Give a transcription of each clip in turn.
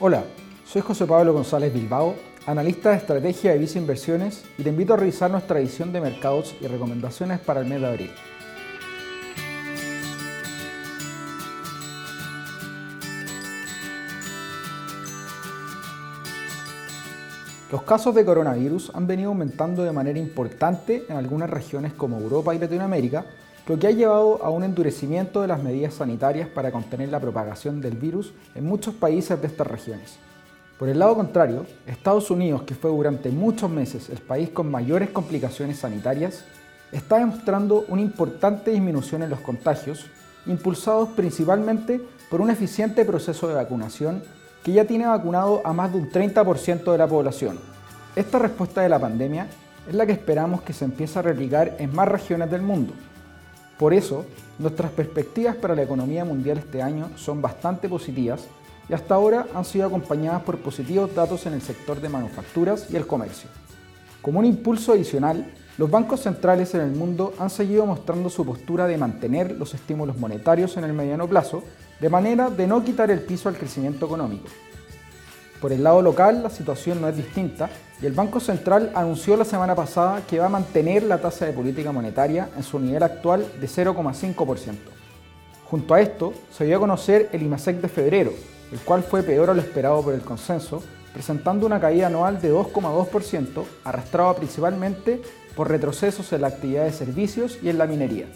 Hola, soy José Pablo González Bilbao, analista de estrategia de Visa Inversiones y te invito a revisar nuestra edición de mercados y recomendaciones para el mes de abril. Los casos de coronavirus han venido aumentando de manera importante en algunas regiones como Europa y Latinoamérica, lo que ha llevado a un endurecimiento de las medidas sanitarias para contener la propagación del virus en muchos países de estas regiones. Por el lado contrario, Estados Unidos, que fue durante muchos meses el país con mayores complicaciones sanitarias, está demostrando una importante disminución en los contagios, impulsados principalmente por un eficiente proceso de vacunación que ya tiene vacunado a más de un 30% de la población. Esta respuesta de la pandemia es la que esperamos que se empiece a replicar en más regiones del mundo. Por eso, nuestras perspectivas para la economía mundial este año son bastante positivas y hasta ahora han sido acompañadas por positivos datos en el sector de manufacturas y el comercio. Como un impulso adicional, los bancos centrales en el mundo han seguido mostrando su postura de mantener los estímulos monetarios en el mediano plazo, de manera de no quitar el piso al crecimiento económico. Por el lado local, la situación no es distinta y el Banco Central anunció la semana pasada que va a mantener la tasa de política monetaria en su nivel actual de 0,5%. Junto a esto, se dio a conocer el IMASEC de febrero, el cual fue peor a lo esperado por el consenso, presentando una caída anual de 2,2%, arrastrada principalmente por retrocesos en la actividad de servicios y en la minería.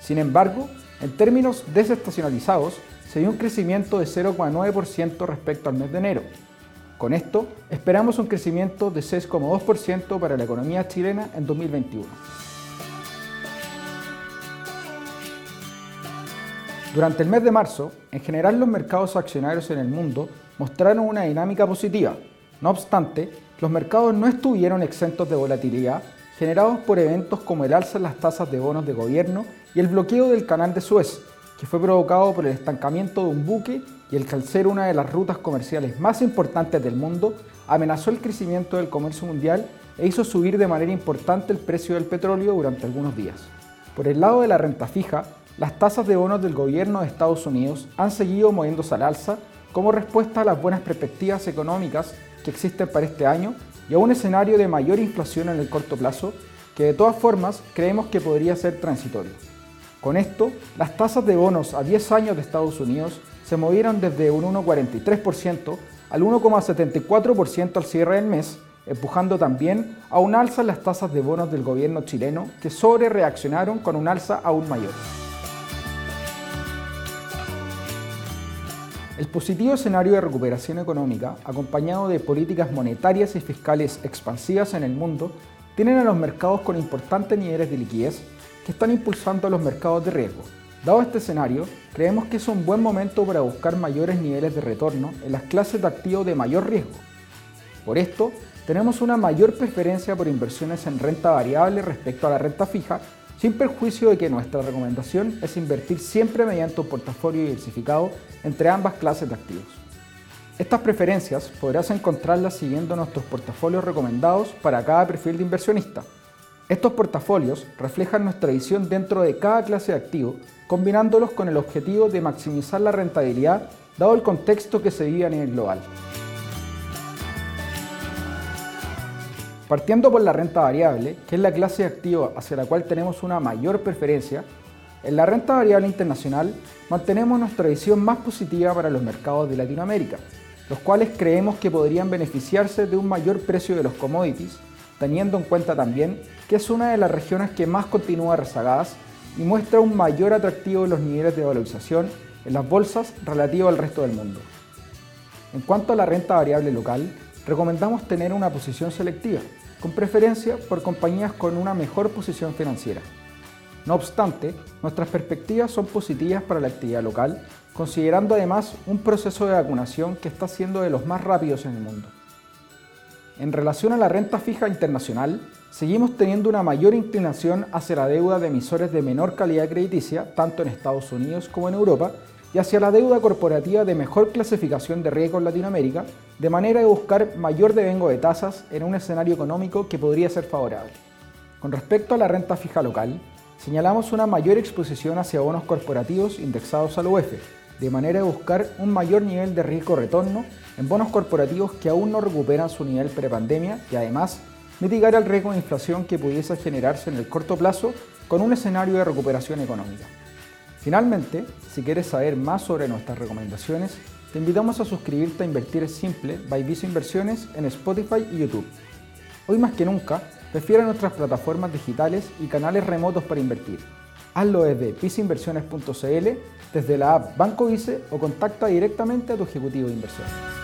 Sin embargo, en términos desestacionalizados, se dio un crecimiento de 0,9% respecto al mes de enero. Con esto, esperamos un crecimiento de 6,2% para la economía chilena en 2021. Durante el mes de marzo, en general los mercados accionarios en el mundo mostraron una dinámica positiva. No obstante, los mercados no estuvieron exentos de volatilidad generados por eventos como el alza en las tasas de bonos de gobierno y el bloqueo del canal de Suez, que fue provocado por el estancamiento de un buque y el que al ser una de las rutas comerciales más importantes del mundo, amenazó el crecimiento del comercio mundial e hizo subir de manera importante el precio del petróleo durante algunos días. Por el lado de la renta fija, las tasas de bonos del gobierno de Estados Unidos han seguido moviéndose al alza como respuesta a las buenas perspectivas económicas que existen para este año y a un escenario de mayor inflación en el corto plazo que de todas formas creemos que podría ser transitorio. Con esto, las tasas de bonos a 10 años de Estados Unidos se movieron desde un 1,43% al 1,74% al cierre del mes, empujando también a un alza en las tasas de bonos del gobierno chileno que sobre reaccionaron con un alza aún mayor. El positivo escenario de recuperación económica, acompañado de políticas monetarias y fiscales expansivas en el mundo, tienen a los mercados con importantes niveles de liquidez que están impulsando los mercados de riesgo. Dado este escenario, creemos que es un buen momento para buscar mayores niveles de retorno en las clases de activos de mayor riesgo. Por esto, tenemos una mayor preferencia por inversiones en renta variable respecto a la renta fija sin perjuicio de que nuestra recomendación es invertir siempre mediante un portafolio diversificado entre ambas clases de activos. Estas preferencias podrás encontrarlas siguiendo nuestros portafolios recomendados para cada perfil de inversionista. Estos portafolios reflejan nuestra visión dentro de cada clase de activo, combinándolos con el objetivo de maximizar la rentabilidad dado el contexto que se vive a nivel global. Partiendo por la renta variable, que es la clase de activo hacia la cual tenemos una mayor preferencia, en la renta variable internacional mantenemos nuestra visión más positiva para los mercados de Latinoamérica, los cuales creemos que podrían beneficiarse de un mayor precio de los commodities, teniendo en cuenta también que es una de las regiones que más continúa rezagadas y muestra un mayor atractivo en los niveles de valorización en las bolsas relativo al resto del mundo. En cuanto a la renta variable local, recomendamos tener una posición selectiva, con preferencia por compañías con una mejor posición financiera. No obstante, nuestras perspectivas son positivas para la actividad local, considerando además un proceso de vacunación que está siendo de los más rápidos en el mundo. En relación a la renta fija internacional, seguimos teniendo una mayor inclinación hacia la deuda de emisores de menor calidad crediticia, tanto en Estados Unidos como en Europa, y hacia la deuda corporativa de mejor clasificación de riesgo en Latinoamérica, de manera de buscar mayor devengo de tasas en un escenario económico que podría ser favorable. Con respecto a la renta fija local, señalamos una mayor exposición hacia bonos corporativos indexados al UEF, de manera de buscar un mayor nivel de riesgo-retorno en bonos corporativos que aún no recuperan su nivel prepandemia y además mitigar el riesgo de inflación que pudiese generarse en el corto plazo con un escenario de recuperación económica. Finalmente, si quieres saber más sobre nuestras recomendaciones, te invitamos a suscribirte a Invertir Simple by Visa Inversiones en Spotify y YouTube. Hoy más que nunca, prefiere nuestras plataformas digitales y canales remotos para invertir. Hazlo desde viceinversiones.cl, desde la app Banco Vice o contacta directamente a tu ejecutivo de inversión.